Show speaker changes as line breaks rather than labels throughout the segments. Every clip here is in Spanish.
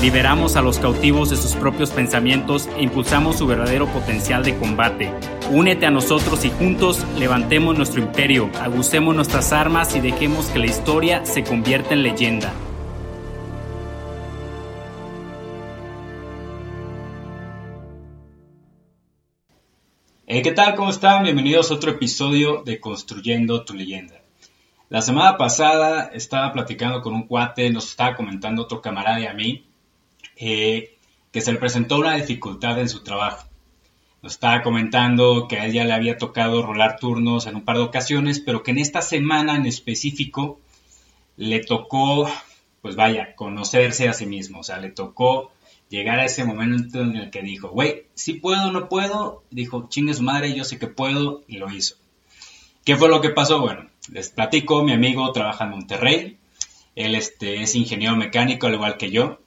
Liberamos a los cautivos de sus propios pensamientos e impulsamos su verdadero potencial de combate. Únete a nosotros y juntos levantemos nuestro imperio, agucemos nuestras armas y dejemos que la historia se convierta en leyenda.
¿Qué tal? ¿Cómo están? Bienvenidos a otro episodio de Construyendo tu leyenda. La semana pasada estaba platicando con un cuate, nos estaba comentando otro camarada y a mí, eh, que se le presentó una dificultad en su trabajo. Nos estaba comentando que a ella le había tocado rolar turnos en un par de ocasiones, pero que en esta semana en específico le tocó, pues vaya, conocerse a sí mismo. O sea, le tocó llegar a ese momento en el que dijo, güey, si puedo o no puedo. Dijo, chingue su madre, yo sé que puedo, y lo hizo. ¿Qué fue lo que pasó? Bueno, les platico, mi amigo trabaja en Monterrey. Él este, es ingeniero mecánico, al igual que yo.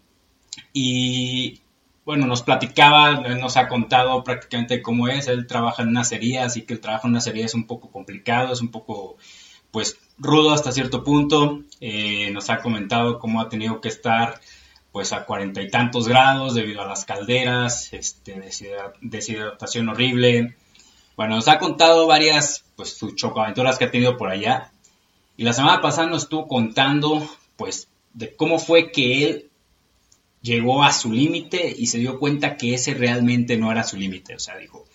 Y bueno, nos platicaba, nos ha contado prácticamente cómo es. Él trabaja en una serie, así que el trabajo en una serie es un poco complicado, es un poco, pues, rudo hasta cierto punto. Eh, nos ha comentado cómo ha tenido que estar, pues, a cuarenta y tantos grados debido a las calderas, este, deshidratación horrible. Bueno, nos ha contado varias, pues, sus chocaventuras que ha tenido por allá. Y la semana pasada nos estuvo contando, pues, de cómo fue que él llegó a su límite y se dio cuenta que ese realmente no era su límite. O sea, dijo,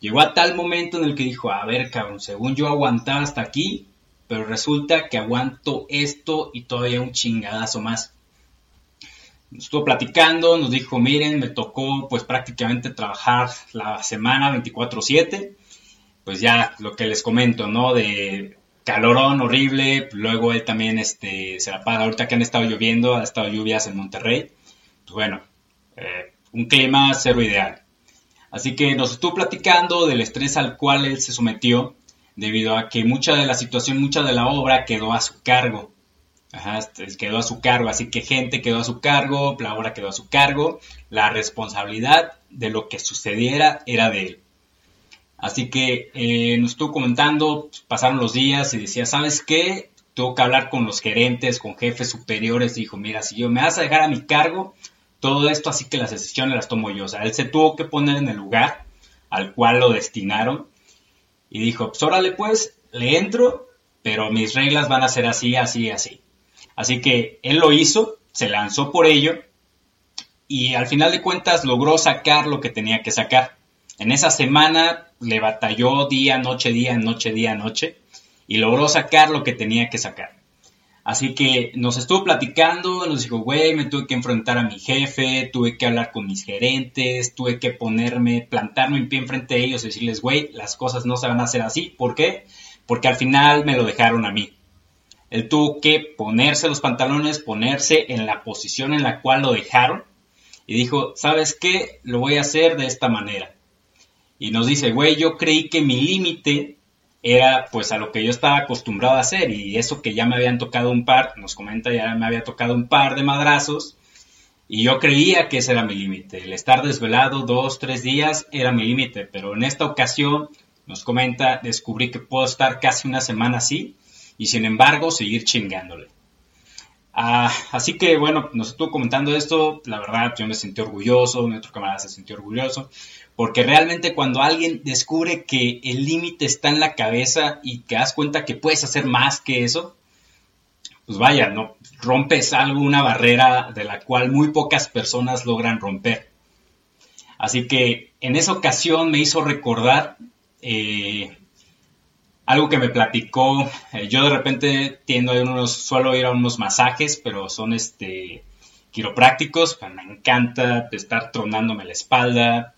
llegó a tal momento en el que dijo, a ver, cabrón, según yo aguantaba hasta aquí, pero resulta que aguanto esto y todavía un chingadazo más. Nos estuvo platicando, nos dijo, miren, me tocó pues prácticamente trabajar la semana 24/7, pues ya lo que les comento, ¿no? De calorón horrible, luego él también este, se la paga, ahorita que han estado lloviendo, ha estado lluvias en Monterrey, bueno, eh, un clima cero ideal. Así que nos estuvo platicando del estrés al cual él se sometió debido a que mucha de la situación, mucha de la obra quedó a su cargo. Ajá, este, quedó a su cargo, así que gente quedó a su cargo, la obra quedó a su cargo, la responsabilidad de lo que sucediera era de él. Así que eh, nos estuvo comentando, pasaron los días y decía, ¿sabes qué? Tuvo que hablar con los gerentes, con jefes superiores, dijo, mira, si yo me vas a dejar a mi cargo, todo esto, así que las decisiones las tomo yo. O sea, él se tuvo que poner en el lugar al cual lo destinaron y dijo, pues órale pues, le entro, pero mis reglas van a ser así, así, así. Así que él lo hizo, se lanzó por ello y al final de cuentas logró sacar lo que tenía que sacar. En esa semana le batalló día, noche, día, noche, día, noche y logró sacar lo que tenía que sacar. Así que nos estuvo platicando, nos dijo, güey, me tuve que enfrentar a mi jefe, tuve que hablar con mis gerentes, tuve que ponerme, plantarme en pie enfrente de ellos y decirles, güey, las cosas no se van a hacer así. ¿Por qué? Porque al final me lo dejaron a mí. Él tuvo que ponerse los pantalones, ponerse en la posición en la cual lo dejaron y dijo, ¿sabes qué? Lo voy a hacer de esta manera. Y nos dice, güey, yo creí que mi límite era pues a lo que yo estaba acostumbrado a hacer y eso que ya me habían tocado un par, nos comenta ya me había tocado un par de madrazos y yo creía que ese era mi límite, el estar desvelado dos, tres días era mi límite, pero en esta ocasión nos comenta, descubrí que puedo estar casi una semana así y sin embargo seguir chingándole. Ah, así que bueno, nos estuvo comentando esto, la verdad yo me sentí orgulloso, mi otro camarada se sintió orgulloso, porque realmente cuando alguien descubre que el límite está en la cabeza y te das cuenta que puedes hacer más que eso, pues vaya, no rompes algo, una barrera de la cual muy pocas personas logran romper. Así que en esa ocasión me hizo recordar eh, algo que me platicó. Eh, yo de repente tiendo a unos, suelo ir a unos masajes, pero son este quiroprácticos. Me encanta estar tronándome la espalda,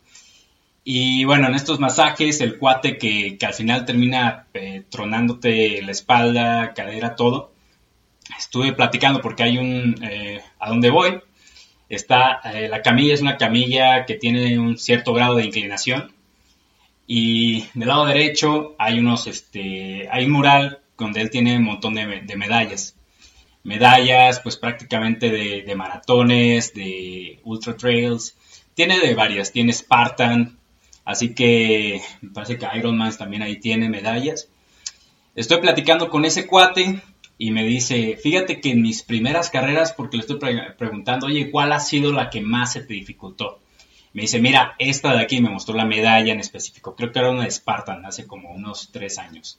y bueno, en estos masajes, el cuate que, al final termina eh, tronándote la espalda, cadera, todo, estuve platicando porque hay un, eh, a donde voy, está, eh, la camilla es una camilla que tiene un cierto grado de inclinación Y del lado derecho hay unos, este, hay un mural donde él tiene un montón de, de medallas. Medallas, pues prácticamente de, de, maratones, de ultra trails. Tiene de varias, tiene Spartan, así que me parece que Ironman también ahí tiene medallas. Estoy platicando con ese cuate y me dice, fíjate que en mis primeras carreras, porque le estoy preguntando, oye, ¿cuál ha sido la que más se te dificultó? Me dice, mira, esta de aquí me mostró la medalla en específico, creo que era una de Spartan, hace como unos tres años.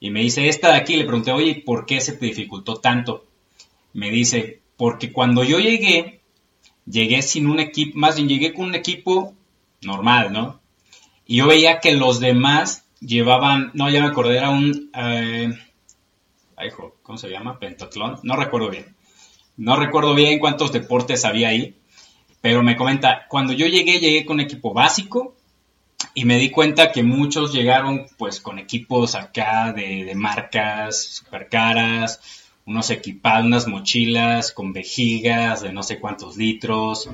Y me dice, esta de aquí, le pregunté, oye, ¿por qué se te dificultó tanto? Me dice, porque cuando yo llegué, llegué sin un equipo, más bien llegué con un equipo normal, ¿no? Y yo veía que los demás llevaban, no, ya me acordé, era un, eh, ¿cómo se llama? Pentatlón, no recuerdo bien. No recuerdo bien cuántos deportes había ahí, pero me comenta, cuando yo llegué, llegué con equipo básico, y me di cuenta que muchos llegaron pues con equipos acá de, marcas super caras, unos equipados, unas mochilas con vejigas de no sé cuántos litros,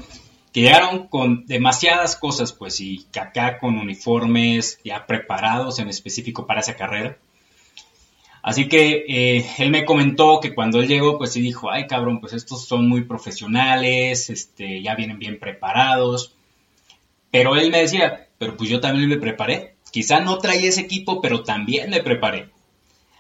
que llegaron con demasiadas cosas pues y acá con uniformes ya preparados en específico para esa carrera. Así que eh, él me comentó que cuando él llegó, pues sí dijo, ay cabrón, pues estos son muy profesionales, este, ya vienen bien preparados. Pero él me decía, pero pues yo también me preparé. Quizá no traía ese equipo, pero también me preparé.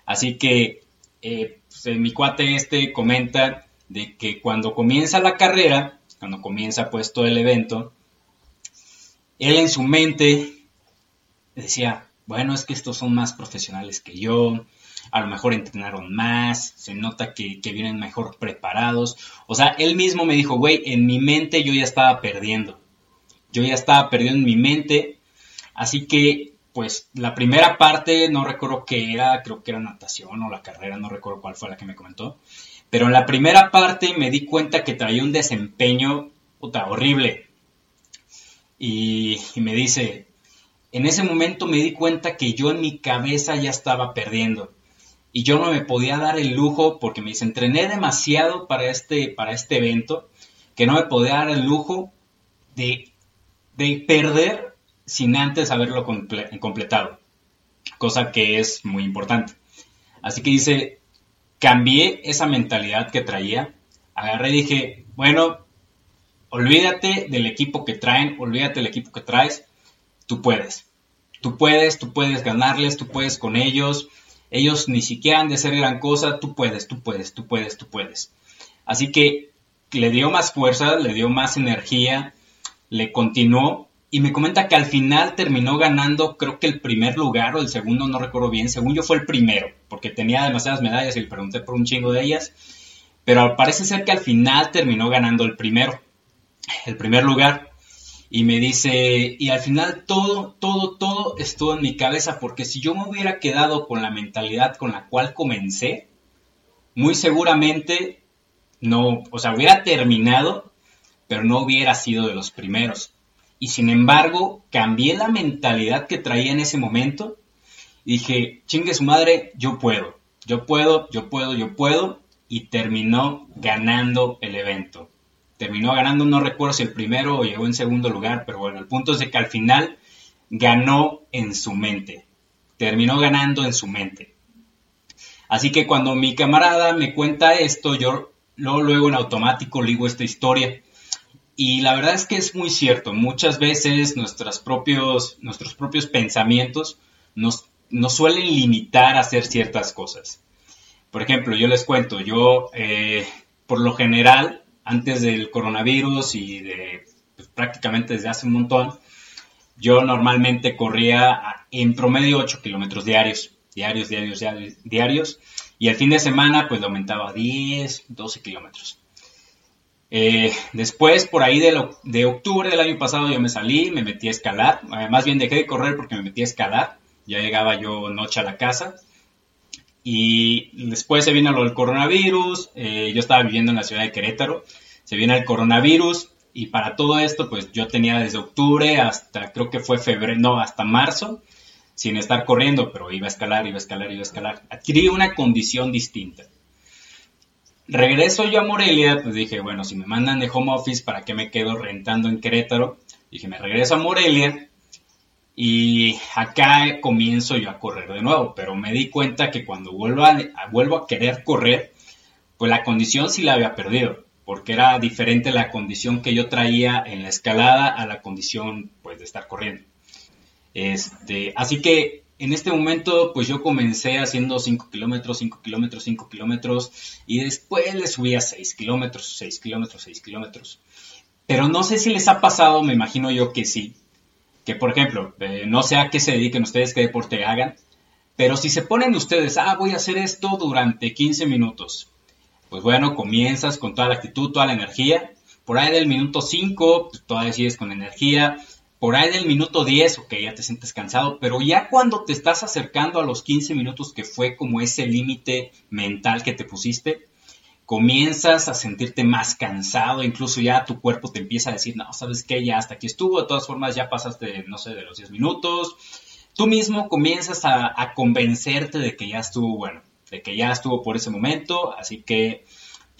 Así que eh, pues, mi cuate este comenta de que cuando comienza la carrera, cuando comienza pues todo el evento, él en su mente decía, bueno, es que estos son más profesionales que yo, a lo mejor entrenaron más, se nota que, vienen mejor preparados. O sea, él mismo me dijo, güey, en mi mente yo ya estaba perdiendo yo ya estaba perdido en mi mente, así que pues la primera parte no recuerdo qué era, creo que era natación o la carrera, no recuerdo cuál fue la que me comentó, pero en la primera parte me di cuenta que traía un desempeño horrible y, y me dice, en ese momento me di cuenta que yo en mi cabeza ya estaba perdiendo y yo no me podía dar el lujo porque me dice, entrené demasiado para este, para este evento que no me podía dar el lujo de de perder sin antes haberlo completado, cosa que es muy importante. Así que dice, cambié esa mentalidad que traía, agarré y dije, bueno, olvídate del equipo que traen, olvídate del equipo que traes, tú puedes. Tú puedes, tú puedes ganarles, tú puedes con ellos. Ellos ni siquiera han de ser gran cosa, tú puedes, tú puedes, tú puedes, tú puedes. Así que le dio más fuerza, le dio más energía, le continuó y me comenta que al final terminó ganando, creo que el primer lugar o el segundo, no recuerdo bien, según yo fue el primero, porque tenía demasiadas medallas y le pregunté por un chingo de ellas, pero parece ser que al final terminó ganando el primero, el primer lugar. Y me dice, y al final todo, todo, todo estuvo en mi cabeza, porque si yo me hubiera quedado con la mentalidad con la cual comencé, muy seguramente no, o sea, hubiera terminado, pero no hubiera sido de los primeros. Y sin embargo, cambié la mentalidad que traía en ese momento. dije, chingue su madre, yo puedo, yo puedo, yo puedo, yo puedo. Y terminó ganando el evento. Terminó ganando, no recuerdo si el primero o llegó en segundo lugar, pero bueno, el punto es de que al final ganó en su mente. Terminó ganando en su mente. Así que cuando mi camarada me cuenta esto, yo luego, luego en automático le digo esta historia. Y la verdad es que es muy cierto, muchas veces nuestros propios, nuestros propios pensamientos nos, nos suelen limitar a hacer ciertas cosas. Por ejemplo, yo les cuento, yo eh, por lo general, antes del coronavirus y de pues, prácticamente desde hace un montón, yo normalmente corría en promedio 8 kilómetros diarios, diarios, diarios, diarios, diarios, y el fin de semana pues lo aumentaba a 10, 12 kilómetros. Eh, después, por ahí de, octubre del año pasado, yo me salí, me metí a escalar. Eh, más bien dejé de correr porque me metí a escalar. Ya llegaba yo noche a la casa. Y después se vino lo del coronavirus. Eh, yo estaba viviendo en la ciudad de Querétaro. Se viene el coronavirus. Y para todo esto, pues yo tenía desde octubre hasta, creo que fue febrero, no, hasta marzo, sin estar corriendo, pero iba a escalar, iba a escalar, iba a escalar. Adquirí una condición distinta regreso yo a Morelia, pues dije, bueno, si me mandan de home office, ¿para qué me quedo rentando en Querétaro? Dije, me regreso a Morelia Y acá comienzo yo a correr de nuevo, pero me di cuenta que cuando vuelvo a, a querer correr, pues la condición sí la había perdido, porque era diferente la condición que yo traía en la escalada a la condición pues de estar corriendo. Este, así que en este momento, pues yo comencé haciendo 5 kilómetros, 5 kilómetros, 5 kilómetros, y después le subí a 6 kilómetros, 6 kilómetros, 6 kilómetros. Pero no sé si les ha pasado, me imagino yo que sí, que por ejemplo, eh, no sé a qué se dediquen ustedes, qué deporte hagan, pero si se ponen ustedes, ah, voy a hacer esto durante 15 minutos, pues bueno, comienzas con toda la actitud, toda la energía, por ahí del minuto 5, pues todavía sigues con energía, por ahí del minuto 10, ok, ya te sientes cansado, pero ya cuando te estás acercando a los 15 minutos que fue como ese límite mental que te pusiste, comienzas a sentirte más cansado, incluso ya tu cuerpo te empieza a decir, no, sabes qué, ya hasta aquí estuvo, de todas formas ya pasaste, no sé, de los 10 minutos, tú mismo comienzas a, a convencerte de que ya estuvo bueno, de que ya estuvo por ese momento, así que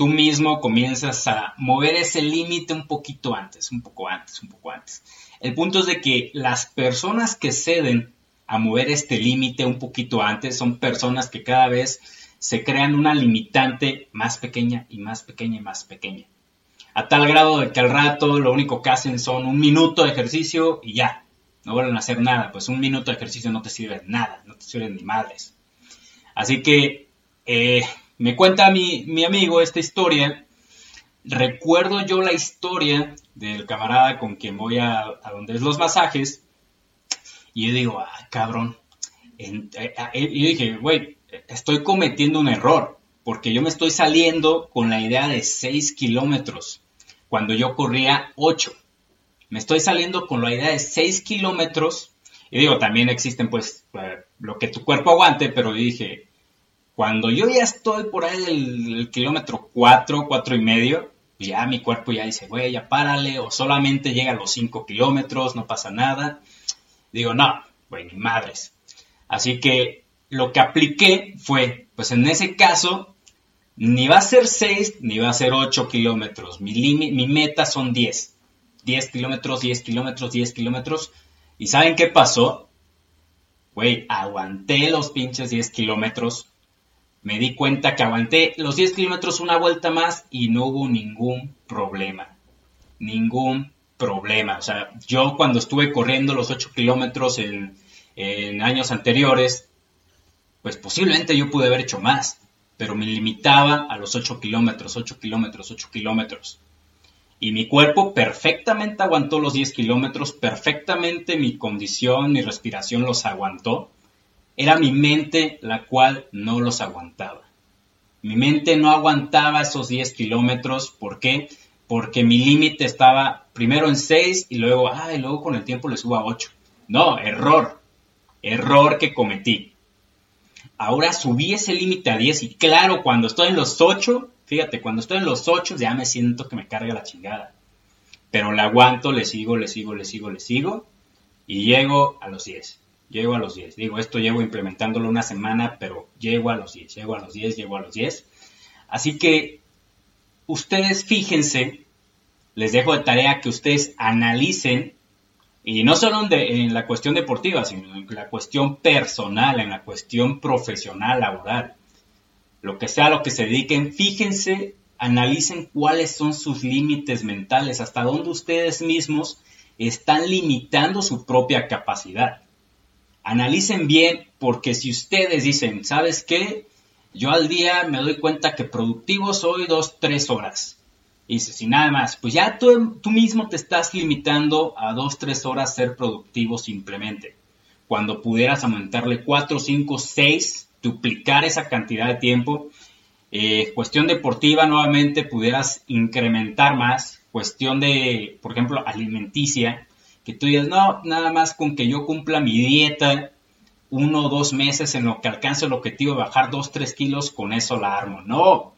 tú mismo comienzas a mover ese límite un poquito antes, un poco antes, un poco antes. El punto es de que las personas que ceden a mover este límite un poquito antes son personas que cada vez se crean una limitante más pequeña y más pequeña y más pequeña. A tal grado de que al rato lo único que hacen son un minuto de ejercicio y ya, no vuelven a hacer nada, pues un minuto de ejercicio no te sirve nada, no te sirve ni madres. Así que eh, me cuenta mi, mi amigo esta historia recuerdo yo la historia del camarada con quien voy a, donde es los masajes y yo digo, ah, cabrón. Eh, ah, y yo dije, güey, estoy cometiendo un error porque yo me estoy saliendo con la idea de 6 kilómetros cuando yo corría 8. Me estoy saliendo con la idea de 6 kilómetros y digo, también existen pues eh, lo que tu cuerpo aguante, pero dije, cuando yo ya estoy por ahí del kilómetro 4, 4 y medio, ya mi cuerpo ya dice, güey, ya párale, o solamente llega a los 5 kilómetros, no pasa nada. Digo, no, güey, ni madres. Así que lo que apliqué fue, pues en ese caso, ni va a ser 6, ni va a ser 8 kilómetros. Mi, mi meta son 10. 10 kilómetros, 10 kilómetros, 10 kilómetros. ¿Y saben qué pasó? Güey, aguanté los pinches 10 kilómetros me di cuenta que aguanté los 10 kilómetros una vuelta más y no hubo ningún problema. Ningún problema. O sea, yo cuando estuve corriendo los 8 kilómetros en, años anteriores, pues posiblemente yo pude haber hecho más, pero me limitaba a los 8 kilómetros, 8 kilómetros, 8 kilómetros. Y mi cuerpo perfectamente aguantó los 10 kilómetros, perfectamente mi condición, mi respiración los aguantó. Era mi mente la cual no los aguantaba. Mi mente no aguantaba esos 10 kilómetros. ¿Por qué? Porque mi límite estaba primero en 6 y luego, ay, luego con el tiempo le subo a 8. No, error. Error que cometí. Ahora subí ese límite a 10 y claro, cuando estoy en los 8, fíjate, cuando estoy en los 8 ya me siento que me carga la chingada. Pero le aguanto, le sigo, le sigo, le sigo, le sigo y llego a los 10 llego a los 10. Digo, esto llevo implementándolo una semana, pero llego a los 10, llego a los 10, llego a los 10. Así que ustedes fíjense, les dejo de tarea que ustedes analicen, y no solo en, la cuestión deportiva, sino en la cuestión personal, en la cuestión profesional, laboral, lo que sea lo que se dediquen, fíjense, analicen cuáles son sus límites mentales, hasta dónde ustedes mismos están limitando su propia capacidad analicen bien, porque si ustedes dicen, ¿sabes qué? Yo al día me doy cuenta que productivo soy dos, tres horas. Y y nada más, pues ya tú, tú mismo te estás limitando a dos, tres horas ser productivo simplemente. Cuando pudieras aumentarle cuatro, cinco, seis, duplicar esa cantidad de tiempo. Eh, cuestión deportiva, nuevamente, pudieras incrementar más. Cuestión de, por ejemplo, alimenticia, que tú digas, no, nada más con que yo cumpla mi dieta uno o dos meses en lo que alcance el objetivo de bajar dos, tres kilos, con eso la armo. No.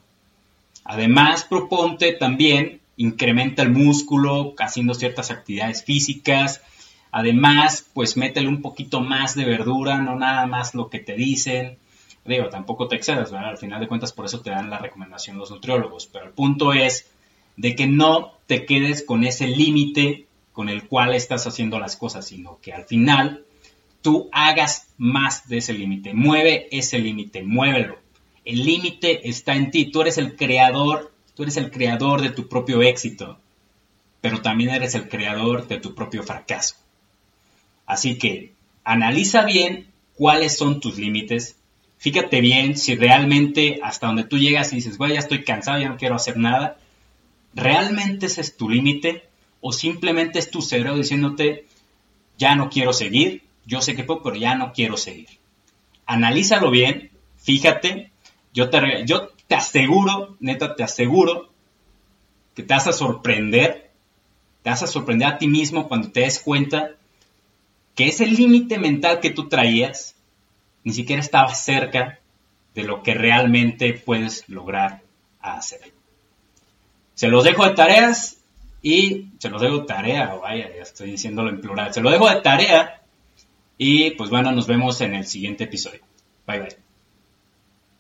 Además, proponte también, incrementa el músculo haciendo ciertas actividades físicas. Además, pues métele un poquito más de verdura, no nada más lo que te dicen. Digo, tampoco te excedas, ¿verdad? Al final de cuentas, por eso te dan la recomendación los nutriólogos. Pero el punto es de que no te quedes con ese límite con el cual estás haciendo las cosas, sino que al final tú hagas más de ese límite. Mueve ese límite, muévelo. El límite está en ti. Tú eres el creador, tú eres el creador de tu propio éxito, pero también eres el creador de tu propio fracaso. Así que analiza bien cuáles son tus límites. Fíjate bien si realmente hasta donde tú llegas y dices, güey, ya estoy cansado, ya no quiero hacer nada. ¿Realmente ese es tu límite? ¿O simplemente es tu cerebro diciéndote, ya no quiero seguir, yo sé que puedo, pero ya no quiero seguir? Analízalo bien, fíjate, yo te, yo te aseguro, neta, te aseguro que te vas a sorprender, te vas a sorprender a ti mismo cuando te des cuenta que ese límite mental que tú traías ni siquiera estaba cerca de lo que realmente puedes lograr hacer. Se los dejo de tareas y se los dejo de tarea, vaya, ya estoy diciéndolo en plural, se lo dejo de tarea y pues bueno, nos vemos en el siguiente episodio. Bye bye.